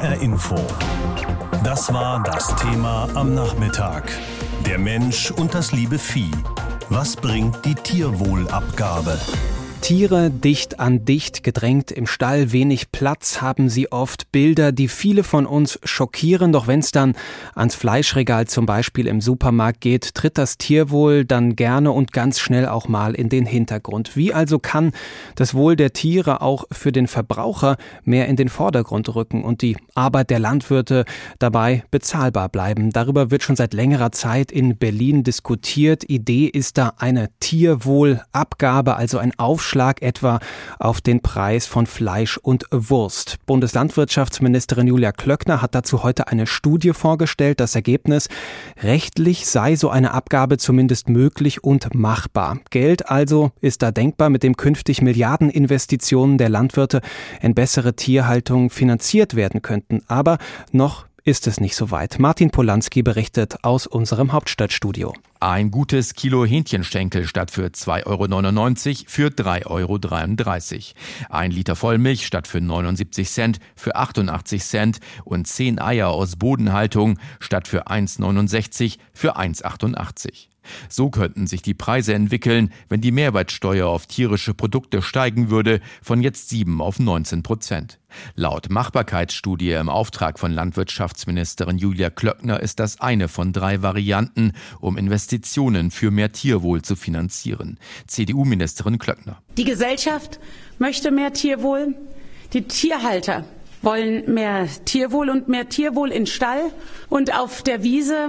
HR Info. Das war das Thema am Nachmittag. Der Mensch und das liebe Vieh. Was bringt die Tierwohlabgabe? Tiere dicht an dicht gedrängt im Stall, wenig Platz haben sie oft, Bilder, die viele von uns schockieren, doch wenn es dann ans Fleischregal zum Beispiel im Supermarkt geht, tritt das Tierwohl dann gerne und ganz schnell auch mal in den Hintergrund. Wie also kann das Wohl der Tiere auch für den Verbraucher mehr in den Vordergrund rücken und die Arbeit der Landwirte dabei bezahlbar bleiben? Darüber wird schon seit längerer Zeit in Berlin diskutiert. Idee ist da eine Tierwohlabgabe, also ein Aufschlag Aufschlag etwa auf den Preis von Fleisch und Wurst. Bundeslandwirtschaftsministerin Julia Klöckner hat dazu heute eine Studie vorgestellt. Das Ergebnis, rechtlich sei so eine Abgabe zumindest möglich und machbar. Geld also ist da denkbar, mit dem künftig Milliardeninvestitionen der Landwirte in bessere Tierhaltung finanziert werden könnten. Aber noch ist es nicht so weit. Martin Polanski berichtet aus unserem Hauptstadtstudio. Ein gutes Kilo Hähnchenschenkel statt für 2,99 Euro für 3,33 Euro. Ein Liter Vollmilch statt für 79 Cent für 88 Cent und 10 Eier aus Bodenhaltung statt für 1,69 für 1,88. So könnten sich die Preise entwickeln, wenn die Mehrwertsteuer auf tierische Produkte steigen würde von jetzt 7 auf 19 Prozent. Laut Machbarkeitsstudie im Auftrag von Landwirtschaftsministerin Julia Klöckner ist das eine von drei Varianten, um Investitionen für mehr Tierwohl zu finanzieren. CDU-Ministerin Klöckner. Die Gesellschaft möchte mehr Tierwohl. Die Tierhalter wollen mehr Tierwohl und mehr Tierwohl in Stall und auf der Wiese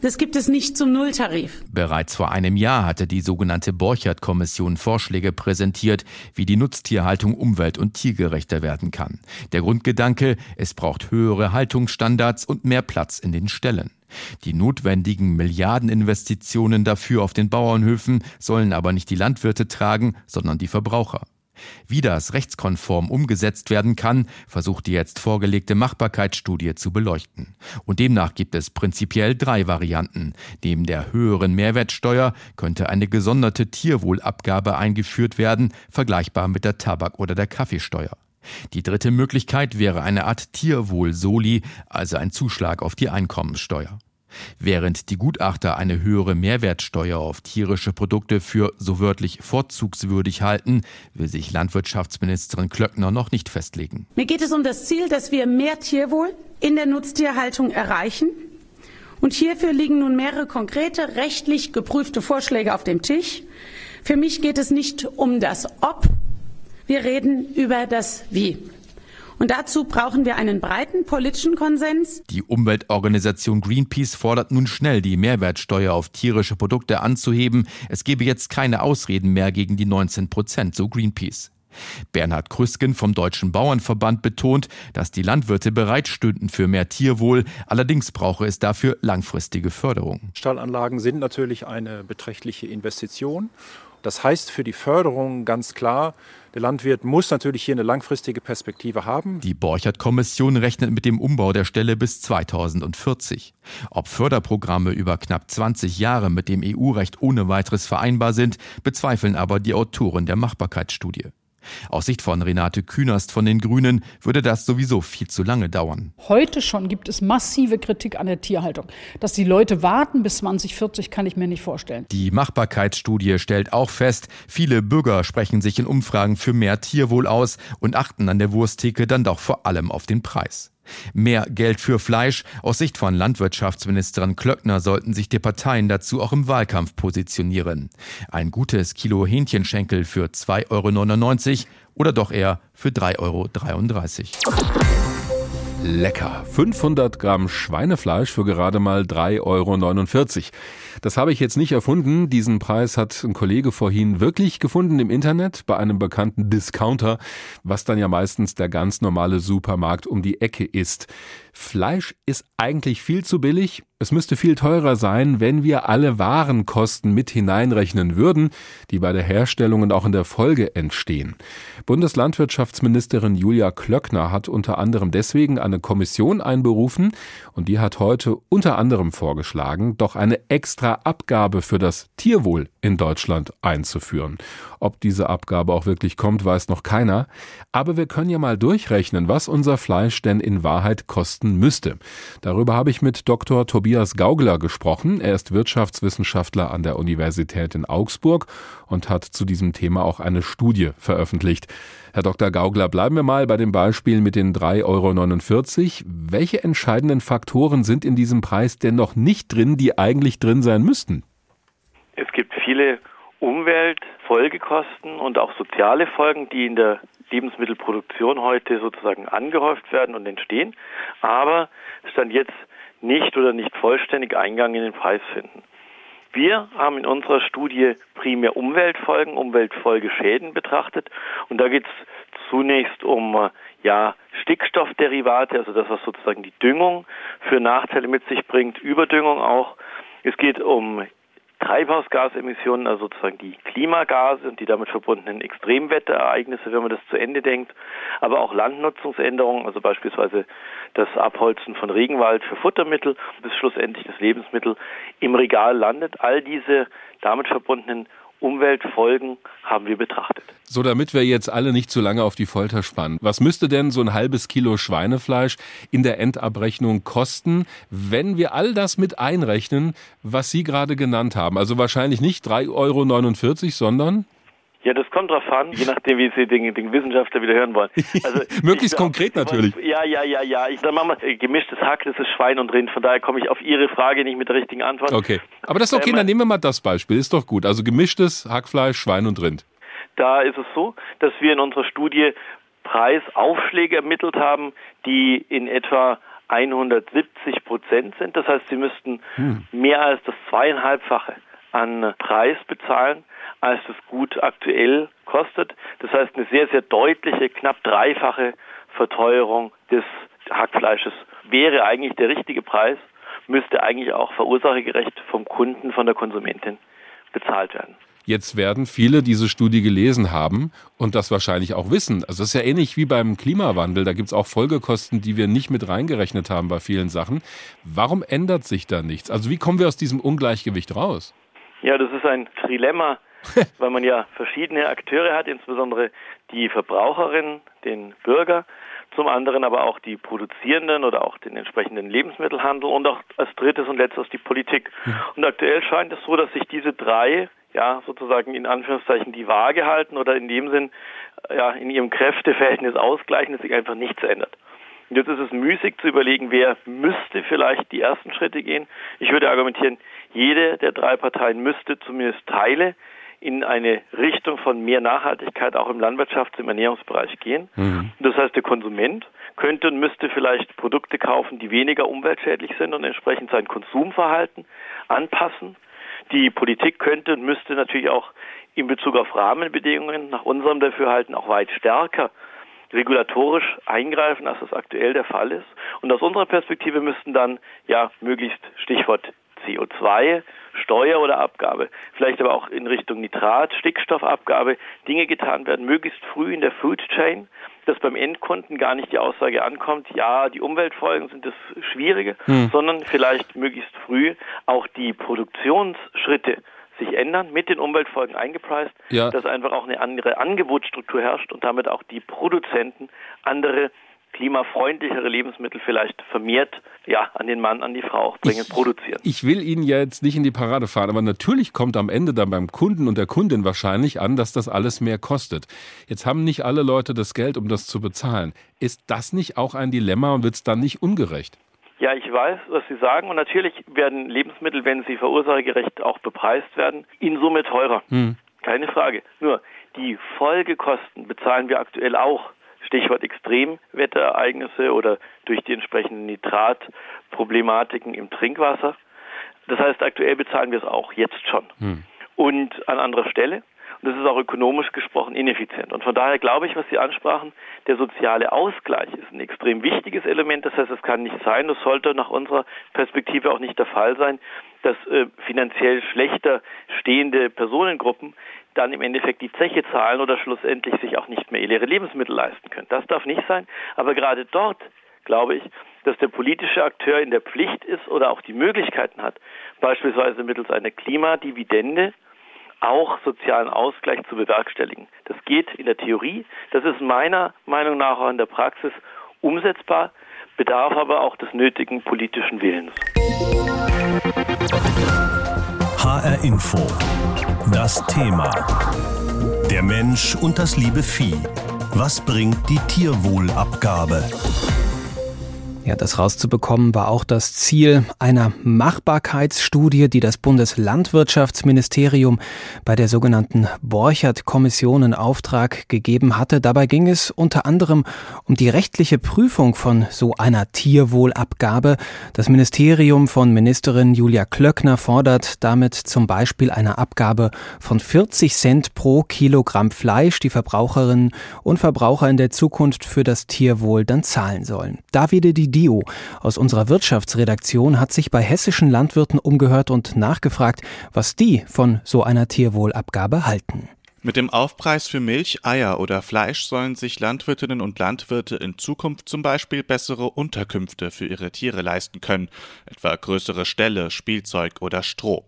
das gibt es nicht zum Nulltarif. Bereits vor einem Jahr hatte die sogenannte Borchert-Kommission Vorschläge präsentiert, wie die Nutztierhaltung umwelt- und tiergerechter werden kann. Der Grundgedanke, es braucht höhere Haltungsstandards und mehr Platz in den Ställen. Die notwendigen Milliardeninvestitionen dafür auf den Bauernhöfen sollen aber nicht die Landwirte tragen, sondern die Verbraucher. Wie das rechtskonform umgesetzt werden kann, versucht die jetzt vorgelegte Machbarkeitsstudie zu beleuchten. Und demnach gibt es prinzipiell drei Varianten. Neben der höheren Mehrwertsteuer könnte eine gesonderte Tierwohlabgabe eingeführt werden, vergleichbar mit der Tabak- oder der Kaffeesteuer. Die dritte Möglichkeit wäre eine Art Tierwohl-Soli, also ein Zuschlag auf die Einkommenssteuer. Während die Gutachter eine höhere Mehrwertsteuer auf tierische Produkte für so wörtlich vorzugswürdig halten, will sich Landwirtschaftsministerin Klöckner noch nicht festlegen. Mir geht es um das Ziel, dass wir mehr Tierwohl in der Nutztierhaltung erreichen. Und hierfür liegen nun mehrere konkrete, rechtlich geprüfte Vorschläge auf dem Tisch. Für mich geht es nicht um das Ob, wir reden über das Wie. Und dazu brauchen wir einen breiten politischen Konsens. Die Umweltorganisation Greenpeace fordert nun schnell, die Mehrwertsteuer auf tierische Produkte anzuheben. Es gebe jetzt keine Ausreden mehr gegen die 19 Prozent, so Greenpeace. Bernhard Krüsken vom Deutschen Bauernverband betont, dass die Landwirte bereit stünden für mehr Tierwohl, allerdings brauche es dafür langfristige Förderung. Stallanlagen sind natürlich eine beträchtliche Investition das heißt für die Förderung ganz klar, der Landwirt muss natürlich hier eine langfristige Perspektive haben. Die Borchert-Kommission rechnet mit dem Umbau der Stelle bis 2040. Ob Förderprogramme über knapp 20 Jahre mit dem EU-Recht ohne weiteres vereinbar sind, bezweifeln aber die Autoren der Machbarkeitsstudie. Aus Sicht von Renate Künast von den Grünen würde das sowieso viel zu lange dauern. Heute schon gibt es massive Kritik an der Tierhaltung. Dass die Leute warten bis 2040, kann ich mir nicht vorstellen. Die Machbarkeitsstudie stellt auch fest, viele Bürger sprechen sich in Umfragen für mehr Tierwohl aus und achten an der Wursttheke dann doch vor allem auf den Preis. Mehr Geld für Fleisch. Aus Sicht von Landwirtschaftsministerin Klöckner sollten sich die Parteien dazu auch im Wahlkampf positionieren. Ein gutes Kilo Hähnchenschenkel für 2,99 Euro oder doch eher für 3,33 Euro. Lecker. 500 Gramm Schweinefleisch für gerade mal 3,49 Euro. Das habe ich jetzt nicht erfunden. Diesen Preis hat ein Kollege vorhin wirklich gefunden im Internet bei einem bekannten Discounter, was dann ja meistens der ganz normale Supermarkt um die Ecke ist. Fleisch ist eigentlich viel zu billig Es müsste viel teurer sein, wenn wir alle Warenkosten mit hineinrechnen würden, die bei der Herstellung und auch in der Folge entstehen. Bundeslandwirtschaftsministerin Julia Klöckner hat unter anderem deswegen eine Kommission einberufen und die hat heute unter anderem vorgeschlagen, doch eine extra Abgabe für das Tierwohl in Deutschland einzuführen. Ob diese Abgabe auch wirklich kommt, weiß noch keiner. Aber wir können ja mal durchrechnen, was unser Fleisch denn in Wahrheit kosten müsste. Darüber habe ich mit Dr. Tobias Tobias Gaugler gesprochen. Er ist Wirtschaftswissenschaftler an der Universität in Augsburg und hat zu diesem Thema auch eine Studie veröffentlicht. Herr Dr. Gaugler, bleiben wir mal bei dem Beispiel mit den 3,49 Euro. Welche entscheidenden Faktoren sind in diesem Preis denn noch nicht drin, die eigentlich drin sein müssten? Es gibt viele Umweltfolgekosten und auch soziale Folgen, die in der Lebensmittelproduktion heute sozusagen angehäuft werden und entstehen. Aber Stand jetzt nicht oder nicht vollständig Eingang in den Preis finden. Wir haben in unserer Studie primär Umweltfolgen, Umweltfolgeschäden betrachtet und da geht es zunächst um ja, Stickstoffderivate, also das, was sozusagen die Düngung für Nachteile mit sich bringt, Überdüngung auch. Es geht um Treibhausgasemissionen, also sozusagen die Klimagase und die damit verbundenen Extremwetterereignisse, wenn man das zu Ende denkt, aber auch Landnutzungsänderungen, also beispielsweise das Abholzen von Regenwald für Futtermittel, bis schlussendlich das Lebensmittel im Regal landet. All diese damit verbundenen Umweltfolgen haben wir betrachtet. So, damit wir jetzt alle nicht zu lange auf die Folter spannen. Was müsste denn so ein halbes Kilo Schweinefleisch in der Endabrechnung kosten, wenn wir all das mit einrechnen, was Sie gerade genannt haben? Also wahrscheinlich nicht 3,49 Euro, sondern ja, das kommt drauf an, je nachdem, wie Sie den, den Wissenschaftler wieder hören wollen. Also, Möglichst glaub, konkret natürlich. Ja, ja, ja, ja. Ich sag mal, gemischtes Hack, das ist Schwein und Rind. Von daher komme ich auf Ihre Frage nicht mit der richtigen Antwort. Okay. Aber das ist okay, ähm, dann nehmen wir mal das Beispiel. Ist doch gut. Also gemischtes Hackfleisch, Schwein und Rind. Da ist es so, dass wir in unserer Studie Preisaufschläge ermittelt haben, die in etwa 170 Prozent sind. Das heißt, Sie müssten hm. mehr als das zweieinhalbfache an Preis bezahlen, als das Gut aktuell kostet. Das heißt, eine sehr, sehr deutliche, knapp dreifache Verteuerung des Hackfleisches wäre eigentlich der richtige Preis, müsste eigentlich auch verursachergerecht vom Kunden, von der Konsumentin bezahlt werden. Jetzt werden viele diese Studie gelesen haben und das wahrscheinlich auch wissen. Also es ist ja ähnlich wie beim Klimawandel. Da gibt es auch Folgekosten, die wir nicht mit reingerechnet haben bei vielen Sachen. Warum ändert sich da nichts? Also wie kommen wir aus diesem Ungleichgewicht raus? Ja, das ist ein Trilemma, weil man ja verschiedene Akteure hat, insbesondere die Verbraucherin, den Bürger, zum anderen aber auch die Produzierenden oder auch den entsprechenden Lebensmittelhandel und auch als drittes und letztes die Politik. Und aktuell scheint es so, dass sich diese drei ja sozusagen in Anführungszeichen die Waage halten oder in dem Sinn ja in ihrem Kräfteverhältnis ausgleichen, dass sich einfach nichts ändert. Und jetzt ist es müßig zu überlegen, wer müsste vielleicht die ersten Schritte gehen. Ich würde argumentieren, jede der drei Parteien müsste zumindest Teile in eine Richtung von mehr Nachhaltigkeit auch im Landwirtschafts- und Ernährungsbereich gehen. Mhm. Das heißt, der Konsument könnte und müsste vielleicht Produkte kaufen, die weniger umweltschädlich sind und entsprechend sein Konsumverhalten anpassen. Die Politik könnte und müsste natürlich auch in Bezug auf Rahmenbedingungen nach unserem Dafürhalten auch weit stärker regulatorisch eingreifen, als das aktuell der Fall ist. Und aus unserer Perspektive müssten dann ja möglichst Stichwort CO2, Steuer oder Abgabe, vielleicht aber auch in Richtung Nitrat, Stickstoffabgabe, Dinge getan werden, möglichst früh in der Food Chain, dass beim Endkunden gar nicht die Aussage ankommt, ja, die Umweltfolgen sind das Schwierige, hm. sondern vielleicht möglichst früh auch die Produktionsschritte sich ändern, mit den Umweltfolgen eingepreist, ja. dass einfach auch eine andere Angebotsstruktur herrscht und damit auch die Produzenten andere klimafreundlichere Lebensmittel vielleicht vermehrt ja, an den Mann, an die Frau bringen, ich, produzieren. Ich will Ihnen ja jetzt nicht in die Parade fahren, aber natürlich kommt am Ende dann beim Kunden und der Kundin wahrscheinlich an, dass das alles mehr kostet. Jetzt haben nicht alle Leute das Geld, um das zu bezahlen. Ist das nicht auch ein Dilemma und wird es dann nicht ungerecht? Ja, ich weiß, was Sie sagen. Und natürlich werden Lebensmittel, wenn sie verursachergerecht auch bepreist werden, in Summe teurer. Hm. Keine Frage. Nur die Folgekosten bezahlen wir aktuell auch Stichwort Extremwetterereignisse oder durch die entsprechenden Nitratproblematiken im Trinkwasser. Das heißt, aktuell bezahlen wir es auch, jetzt schon. Hm. Und an anderer Stelle. Und das ist auch ökonomisch gesprochen ineffizient. Und von daher glaube ich, was Sie ansprachen, der soziale Ausgleich ist ein extrem wichtiges Element. Das heißt, es kann nicht sein, das sollte nach unserer Perspektive auch nicht der Fall sein, dass äh, finanziell schlechter stehende Personengruppen dann im Endeffekt die Zeche zahlen oder schlussendlich sich auch nicht mehr ihre Lebensmittel leisten können. Das darf nicht sein. Aber gerade dort glaube ich, dass der politische Akteur in der Pflicht ist oder auch die Möglichkeiten hat, beispielsweise mittels einer Klimadividende auch sozialen Ausgleich zu bewerkstelligen. Das geht in der Theorie, das ist meiner Meinung nach auch in der Praxis umsetzbar, bedarf aber auch des nötigen politischen Willens. HR Info. Das Thema. Der Mensch und das liebe Vieh. Was bringt die Tierwohlabgabe? Ja, das rauszubekommen war auch das Ziel einer Machbarkeitsstudie, die das Bundeslandwirtschaftsministerium bei der sogenannten Borchert-Kommission in Auftrag gegeben hatte. Dabei ging es unter anderem um die rechtliche Prüfung von so einer Tierwohlabgabe. Das Ministerium von Ministerin Julia Klöckner fordert damit zum Beispiel eine Abgabe von 40 Cent pro Kilogramm Fleisch, die Verbraucherinnen und Verbraucher in der Zukunft für das Tierwohl dann zahlen sollen. Davide Di Dio aus unserer Wirtschaftsredaktion hat sich bei hessischen Landwirten umgehört und nachgefragt, was die von so einer Tierwohlabgabe halten. Mit dem Aufpreis für Milch, Eier oder Fleisch sollen sich Landwirtinnen und Landwirte in Zukunft zum Beispiel bessere Unterkünfte für ihre Tiere leisten können, etwa größere Ställe, Spielzeug oder Stroh.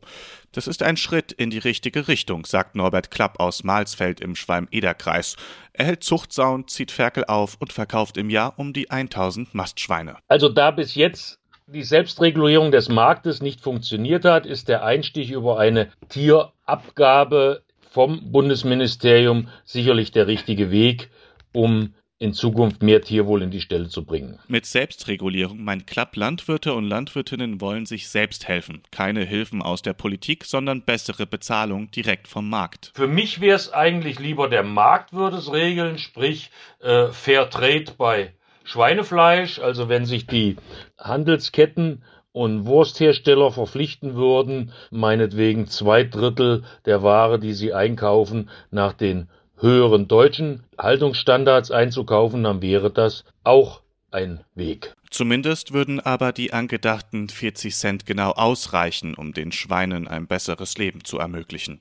Das ist ein Schritt in die richtige Richtung, sagt Norbert Klapp aus Malsfeld im Schwalm-Eder-Kreis. Er hält Zuchtsauen, zieht Ferkel auf und verkauft im Jahr um die 1000 Mastschweine. Also da bis jetzt die Selbstregulierung des Marktes nicht funktioniert hat, ist der Einstieg über eine Tierabgabe vom Bundesministerium sicherlich der richtige Weg, um in Zukunft mehr Tierwohl in die Stelle zu bringen. Mit Selbstregulierung meint Klapp, Landwirte und Landwirtinnen wollen sich selbst helfen. Keine Hilfen aus der Politik, sondern bessere Bezahlung direkt vom Markt. Für mich wäre es eigentlich lieber, der Markt würde es regeln, sprich äh, Fair Trade bei Schweinefleisch. Also wenn sich die Handelsketten und Wursthersteller verpflichten würden, meinetwegen zwei Drittel der Ware, die sie einkaufen, nach den höheren deutschen Haltungsstandards einzukaufen, dann wäre das auch ein Weg. Zumindest würden aber die angedachten 40 Cent genau ausreichen, um den Schweinen ein besseres Leben zu ermöglichen.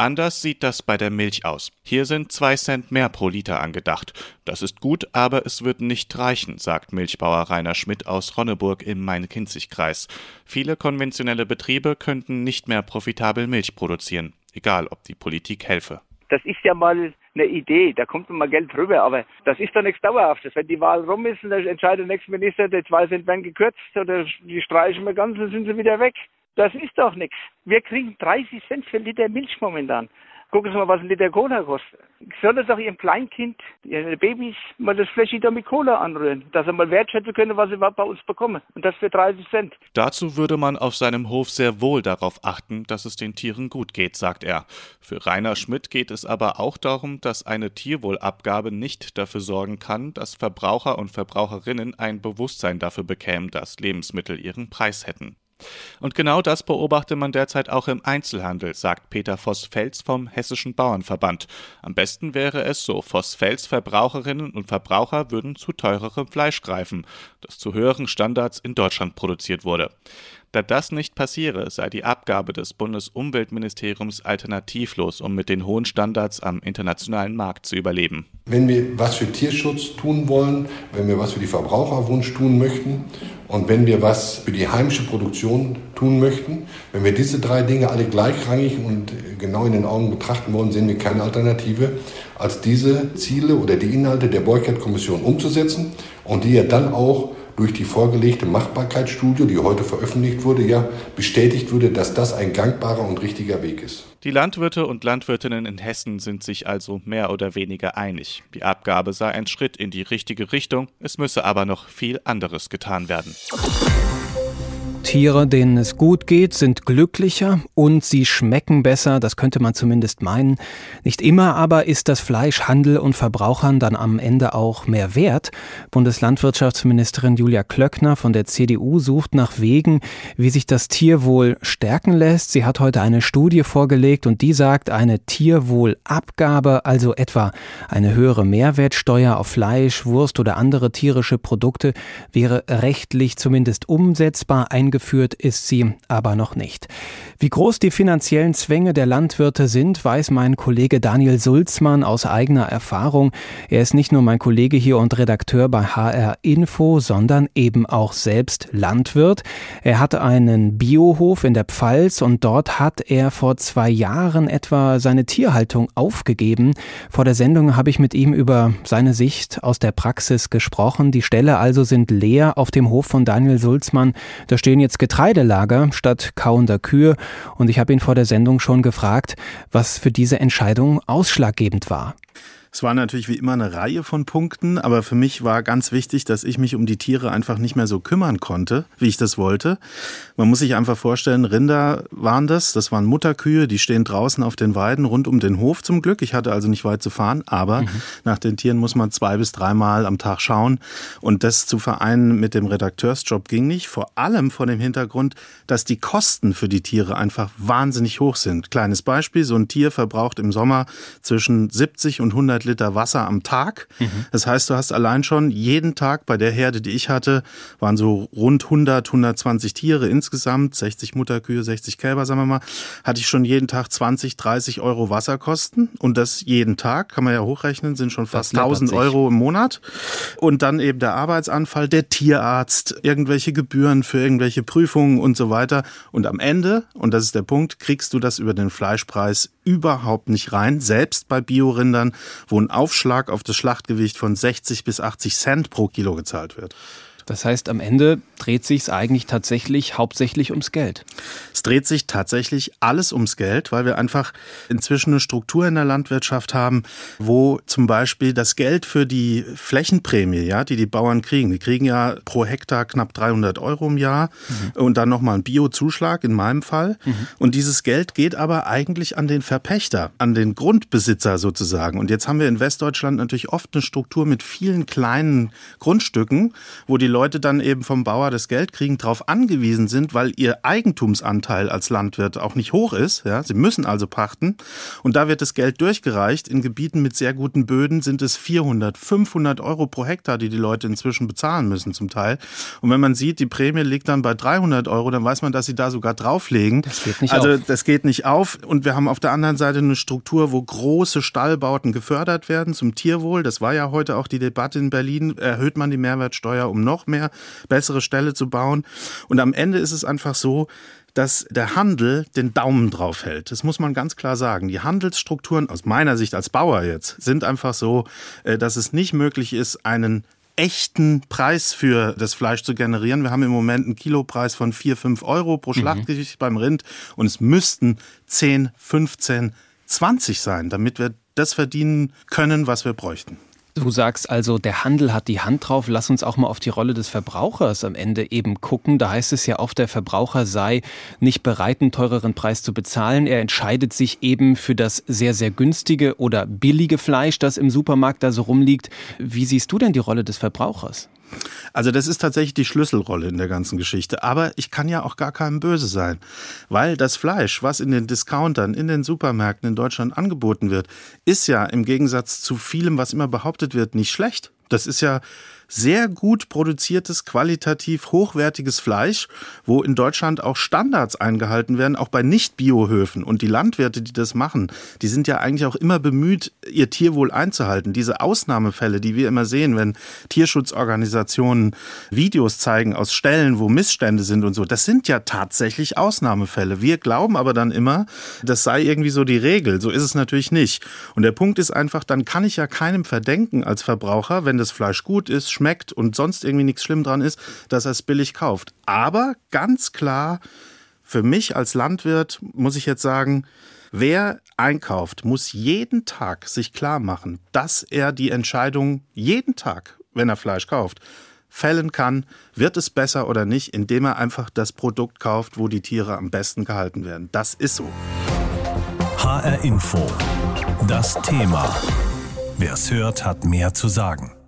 Anders sieht das bei der Milch aus. Hier sind zwei Cent mehr pro Liter angedacht. Das ist gut, aber es wird nicht reichen, sagt Milchbauer Rainer Schmidt aus Ronneburg im Main-Kinzig-Kreis. Viele konventionelle Betriebe könnten nicht mehr profitabel Milch produzieren, egal ob die Politik helfe. Das ist ja mal eine Idee, da kommt mal Geld drüber, aber das ist doch nichts Dauerhaftes. Wenn die Wahl rum ist, dann entscheidet der nächste Minister, die zwei Cent werden gekürzt oder die streichen wir ganz, dann sind sie wieder weg. Das ist doch nichts. Wir kriegen 30 Cent für Liter Milch momentan. Gucken Sie mal, was ein Liter Cola kostet. Soll doch Ihrem Kleinkind, Ihren Babys, mal das Fläschchen mit Cola anrühren, dass sie mal wertschätzen können, was sie bei uns bekommen. Und das für 30 Cent. Dazu würde man auf seinem Hof sehr wohl darauf achten, dass es den Tieren gut geht, sagt er. Für Rainer Schmidt geht es aber auch darum, dass eine Tierwohlabgabe nicht dafür sorgen kann, dass Verbraucher und Verbraucherinnen ein Bewusstsein dafür bekämen, dass Lebensmittel ihren Preis hätten. Und genau das beobachte man derzeit auch im Einzelhandel, sagt Peter Voss-Fels vom Hessischen Bauernverband. Am besten wäre es, so Voss-Fels, Verbraucherinnen und Verbraucher würden zu teurerem Fleisch greifen, das zu höheren Standards in Deutschland produziert wurde. Da das nicht passiere, sei die Abgabe des Bundesumweltministeriums alternativlos, um mit den hohen Standards am internationalen Markt zu überleben. Wenn wir was für Tierschutz tun wollen, wenn wir was für die Verbraucherwunsch tun möchten und wenn wir was für die heimische Produktion tun möchten, wenn wir diese drei Dinge alle gleichrangig und genau in den Augen betrachten wollen, sehen wir keine Alternative, als diese Ziele oder die Inhalte der Boykott-Kommission umzusetzen und die ja dann auch durch die vorgelegte Machbarkeitsstudie, die heute veröffentlicht wurde, ja bestätigt wurde, dass das ein gangbarer und richtiger Weg ist. Die Landwirte und Landwirtinnen in Hessen sind sich also mehr oder weniger einig. Die Abgabe sei ein Schritt in die richtige Richtung, es müsse aber noch viel anderes getan werden. Tiere, denen es gut geht, sind glücklicher und sie schmecken besser, das könnte man zumindest meinen. Nicht immer aber ist das Fleisch Handel und Verbrauchern dann am Ende auch mehr wert. Bundeslandwirtschaftsministerin Julia Klöckner von der CDU sucht nach Wegen, wie sich das Tierwohl stärken lässt. Sie hat heute eine Studie vorgelegt und die sagt, eine Tierwohlabgabe, also etwa eine höhere Mehrwertsteuer auf Fleisch, Wurst oder andere tierische Produkte, wäre rechtlich zumindest umsetzbar. Eingeführt ist sie aber noch nicht. Wie groß die finanziellen Zwänge der Landwirte sind, weiß mein Kollege Daniel Sulzmann aus eigener Erfahrung. Er ist nicht nur mein Kollege hier und Redakteur bei HR Info, sondern eben auch selbst Landwirt. Er hat einen Biohof in der Pfalz und dort hat er vor zwei Jahren etwa seine Tierhaltung aufgegeben. Vor der Sendung habe ich mit ihm über seine Sicht aus der Praxis gesprochen. Die Ställe also sind leer auf dem Hof von Daniel Sulzmann. Da stehen jetzt Getreidelager statt kauender Kühe. Und ich habe ihn vor der Sendung schon gefragt, was für diese Entscheidung ausschlaggebend war. Es war natürlich wie immer eine Reihe von Punkten, aber für mich war ganz wichtig, dass ich mich um die Tiere einfach nicht mehr so kümmern konnte, wie ich das wollte. Man muss sich einfach vorstellen, Rinder waren das, das waren Mutterkühe, die stehen draußen auf den Weiden rund um den Hof zum Glück. Ich hatte also nicht weit zu fahren, aber mhm. nach den Tieren muss man zwei bis dreimal am Tag schauen und das zu vereinen mit dem Redakteursjob ging nicht, vor allem vor dem Hintergrund, dass die Kosten für die Tiere einfach wahnsinnig hoch sind. Kleines Beispiel, so ein Tier verbraucht im Sommer zwischen 70 und 100 100 Liter Wasser am Tag. Mhm. Das heißt, du hast allein schon jeden Tag bei der Herde, die ich hatte, waren so rund 100, 120 Tiere insgesamt, 60 Mutterkühe, 60 Kälber, sagen wir mal, hatte ich schon jeden Tag 20, 30 Euro Wasserkosten und das jeden Tag, kann man ja hochrechnen, sind schon fast 1000 Euro im Monat. Und dann eben der Arbeitsanfall, der Tierarzt, irgendwelche Gebühren für irgendwelche Prüfungen und so weiter. Und am Ende, und das ist der Punkt, kriegst du das über den Fleischpreis überhaupt nicht rein, selbst bei Biorindern, wo ein Aufschlag auf das Schlachtgewicht von 60 bis 80 Cent pro Kilo gezahlt wird. Das heißt, am Ende dreht sich es eigentlich tatsächlich hauptsächlich ums Geld. Es dreht sich tatsächlich alles ums Geld, weil wir einfach inzwischen eine Struktur in der Landwirtschaft haben, wo zum Beispiel das Geld für die Flächenprämie, ja, die die Bauern kriegen, die kriegen ja pro Hektar knapp 300 Euro im Jahr mhm. und dann nochmal einen Biozuschlag in meinem Fall. Mhm. Und dieses Geld geht aber eigentlich an den Verpächter, an den Grundbesitzer sozusagen. Und jetzt haben wir in Westdeutschland natürlich oft eine Struktur mit vielen kleinen Grundstücken, wo die Leute dann eben vom Bauer das Geld kriegen, darauf angewiesen sind, weil ihr Eigentumsanteil als Landwirt auch nicht hoch ist. Ja, sie müssen also pachten. Und da wird das Geld durchgereicht. In Gebieten mit sehr guten Böden sind es 400, 500 Euro pro Hektar, die die Leute inzwischen bezahlen müssen zum Teil. Und wenn man sieht, die Prämie liegt dann bei 300 Euro, dann weiß man, dass sie da sogar drauflegen. Das geht nicht also auf. das geht nicht auf. Und wir haben auf der anderen Seite eine Struktur, wo große Stallbauten gefördert werden zum Tierwohl. Das war ja heute auch die Debatte in Berlin. Erhöht man die Mehrwertsteuer um noch noch mehr bessere Ställe zu bauen. Und am Ende ist es einfach so, dass der Handel den Daumen drauf hält. Das muss man ganz klar sagen. Die Handelsstrukturen aus meiner Sicht als Bauer jetzt sind einfach so, äh, dass es nicht möglich ist, einen echten Preis für das Fleisch zu generieren. Wir haben im Moment einen Kilopreis von 4, 5 Euro pro mhm. Schlachtgewicht mhm. beim Rind und es müssten 10, 15, 20 sein, damit wir das verdienen können, was wir bräuchten. Du sagst also, der Handel hat die Hand drauf. Lass uns auch mal auf die Rolle des Verbrauchers am Ende eben gucken. Da heißt es ja oft, der Verbraucher sei nicht bereit, einen teureren Preis zu bezahlen. Er entscheidet sich eben für das sehr, sehr günstige oder billige Fleisch, das im Supermarkt da so rumliegt. Wie siehst du denn die Rolle des Verbrauchers? Also das ist tatsächlich die Schlüsselrolle in der ganzen Geschichte. Aber ich kann ja auch gar keinem böse sein, weil das Fleisch, was in den Discountern, in den Supermärkten in Deutschland angeboten wird, ist ja im Gegensatz zu vielem, was immer behauptet wird, nicht schlecht. Das ist ja sehr gut produziertes, qualitativ hochwertiges Fleisch, wo in Deutschland auch Standards eingehalten werden, auch bei Nicht-Biohöfen. Und die Landwirte, die das machen, die sind ja eigentlich auch immer bemüht, ihr Tierwohl einzuhalten. Diese Ausnahmefälle, die wir immer sehen, wenn Tierschutzorganisationen Videos zeigen aus Stellen, wo Missstände sind und so, das sind ja tatsächlich Ausnahmefälle. Wir glauben aber dann immer, das sei irgendwie so die Regel. So ist es natürlich nicht. Und der Punkt ist einfach, dann kann ich ja keinem verdenken als Verbraucher, wenn das Fleisch gut ist, schmeckt und sonst irgendwie nichts schlimm dran ist, dass er es billig kauft. Aber ganz klar, für mich als Landwirt muss ich jetzt sagen, Wer einkauft, muss jeden Tag sich klar machen, dass er die Entscheidung jeden Tag, wenn er Fleisch kauft, fällen kann, wird es besser oder nicht, indem er einfach das Produkt kauft, wo die Tiere am besten gehalten werden. Das ist so. HR Info. Das Thema. Wer es hört, hat mehr zu sagen.